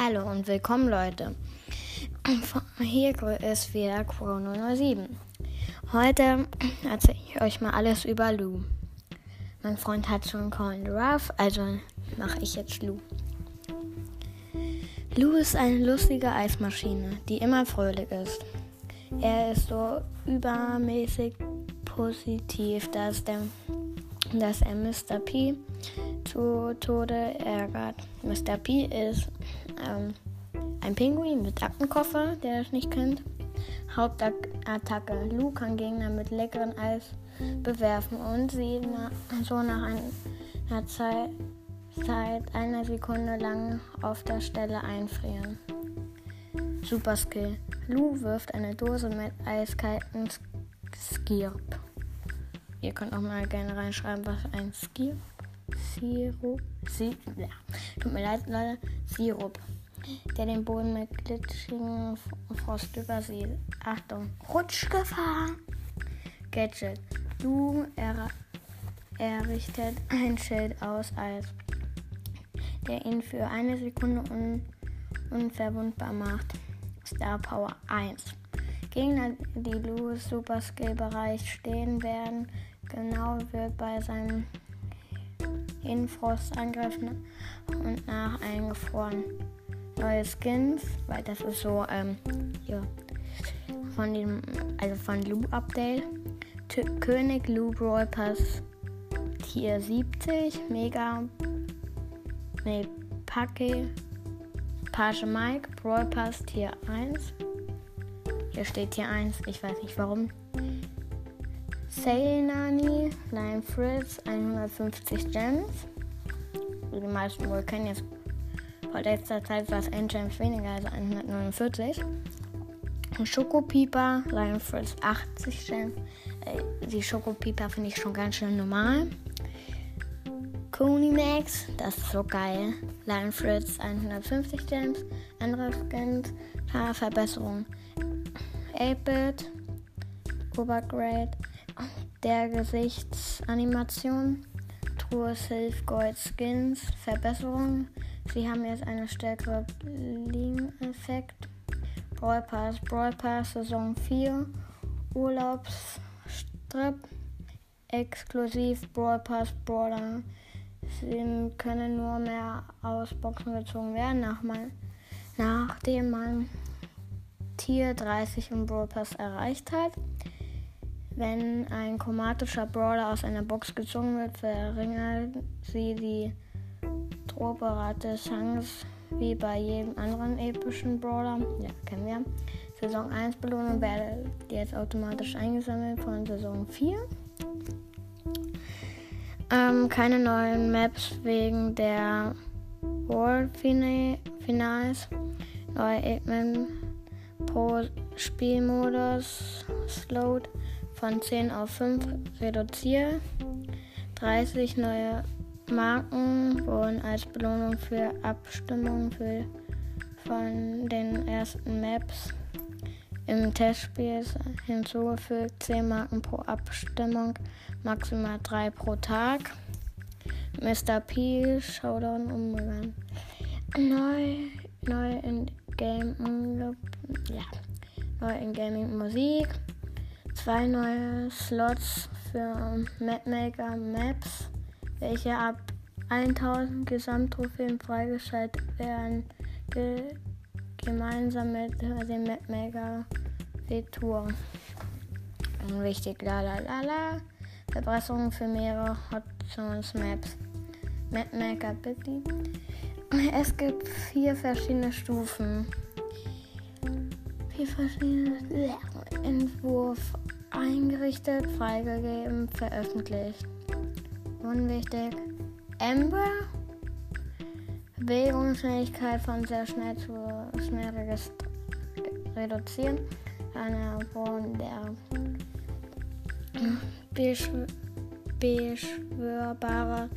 Hallo und willkommen Leute. Hier ist wieder Chrono 07. Heute erzähle ich euch mal alles über Lou. Mein Freund hat schon Colin Ruff, also mache ich jetzt Lou. Lou ist eine lustige Eismaschine, die immer fröhlich ist. Er ist so übermäßig positiv, dass, der, dass er Mr. P zu Tode ärgert. Mr. P ist ähm, ein Pinguin mit Aktenkoffer, der das nicht kennt. Hauptattacke. Lou kann Gegner mit leckerem Eis bewerfen und sie na, so nach einer Zeit, Zeit einer Sekunde lang auf der Stelle einfrieren. Super Skill. Lou wirft eine Dose mit eiskalten Skirp. Ihr könnt auch mal gerne reinschreiben, was ein Skirp Sirup. Si ja. Tut mir leid, Leute. Sirup. Der den Boden mit glitschigen Frost übersieht. Achtung. Rutschgefahr. Gadget. Du er errichtet ein Schild aus Eis, der ihn für eine Sekunde un unverwundbar macht. Star Power 1. Gegner, die Lou's Super Skill Bereich stehen werden, genau wird bei seinem in Frost angreifen und nach eingefroren. Neue Skins, weil das ist so, ähm, ja, von dem, also von Lou Update. T König Lou Brawl Pass Tier 70, Mega, ne, Pake, Page Mike, Brawl Pass Tier 1. Hier steht Tier 1, ich weiß nicht warum. Sale Nani, Lion Fritz, 150 Gems. Wie die meisten wohl kennen, jetzt vor letzter Zeit war es ein Gems weniger, also 149. Schokopieper, Lion Fritz 80 Gems. Äh, die Schokopieper finde ich schon ganz schön normal. Coney Max, das ist so geil. Lion Fritz 150 Gems. Andere Skins, Verbesserung. 8-Bit, Obergrade, der Gesichtsanimation, Truhe Silph Gold Skins, Verbesserung. Sie haben jetzt eine stärkere Bling-Effekt. Brawl Pass, Brawl Pass Saison 4, Urlaubsstrip, exklusiv Brawl Pass Brawler. Sie können nur mehr aus Boxen gezogen werden, nach man, nachdem man Tier 30 im Brawl Pass erreicht hat. Wenn ein chromatischer Brawler aus einer Box gezogen wird, verringert sie die Drohberate Chance wie bei jedem anderen epischen Brawler. Ja, kennen wir. Saison 1 Belohnung wird jetzt automatisch eingesammelt von Saison 4. Ähm, keine neuen Maps wegen der World Finals. Neue Eggman pro Spielmodus Slowed von 10 auf 5 reduziert. 30 neue Marken wurden als Belohnung für Abstimmung für von den ersten Maps im Testspiel hinzugefügt. 10 Marken pro Abstimmung, maximal 3 pro Tag. Mr. P, Showdown umgegangen. Neu, neu in Game, ja, neu in Gaming Musik zwei neue Slots für Mapmaker Maps, welche ab 1000 Gesamttrophäen freigeschaltet werden, ge gemeinsam mit dem Mapmaker Retour. Wichtig, la la la la. Verbesserungen für mehrere Hot Zones Maps. Mapmaker bitte. Es gibt vier verschiedene Stufen. Vier verschiedene Entwurf eingerichtet, freigegeben, veröffentlicht. Unwichtig. Ember. Bewegungsfähigkeit von sehr schnell zu schnell reduzieren. Eine Wohn der beschw beschwörbare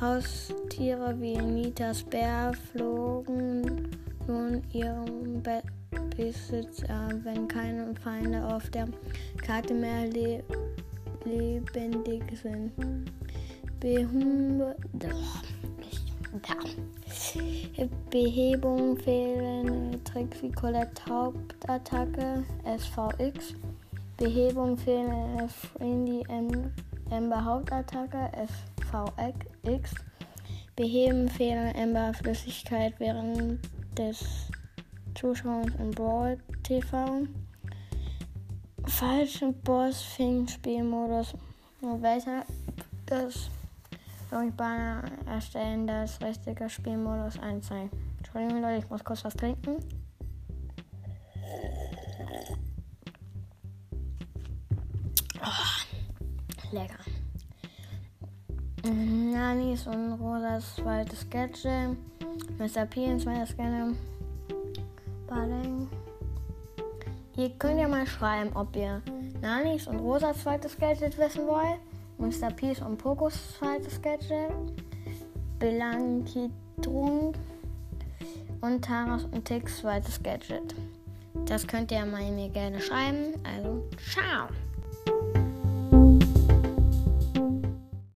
Haustiere wie Nitas Bär flogen nun ihrem Bett Besitzer, wenn keine Feinde auf der Karte mehr le lebendig sind. Behum. Behebung fehlende Tricks wie Colette Hauptattacke SVX. Behebung fehlende Friendly Ember Hauptattacke SVX. Beheben fehlende Ember Flüssigkeit während des Zuschauens im Brawl TV. Falschen Boss fing Spielmodus weiter. Das Banner erstellen, das richtige Spielmodus einzeigen. Entschuldigung Leute, ich muss kurz was trinken. Oh, lecker. Nanis und Rosas zweites Gadget. Mr. P ein zweites Gadget. Balling. Ihr könnt ja mal schreiben, ob ihr Nanis und Rosas zweites Gadget wissen wollt. Mr. Peace und Pokos zweites Gadget. Blankitrunk und Taras und Tix zweites Gadget. Das könnt ihr mal mir gerne schreiben. Also, ciao!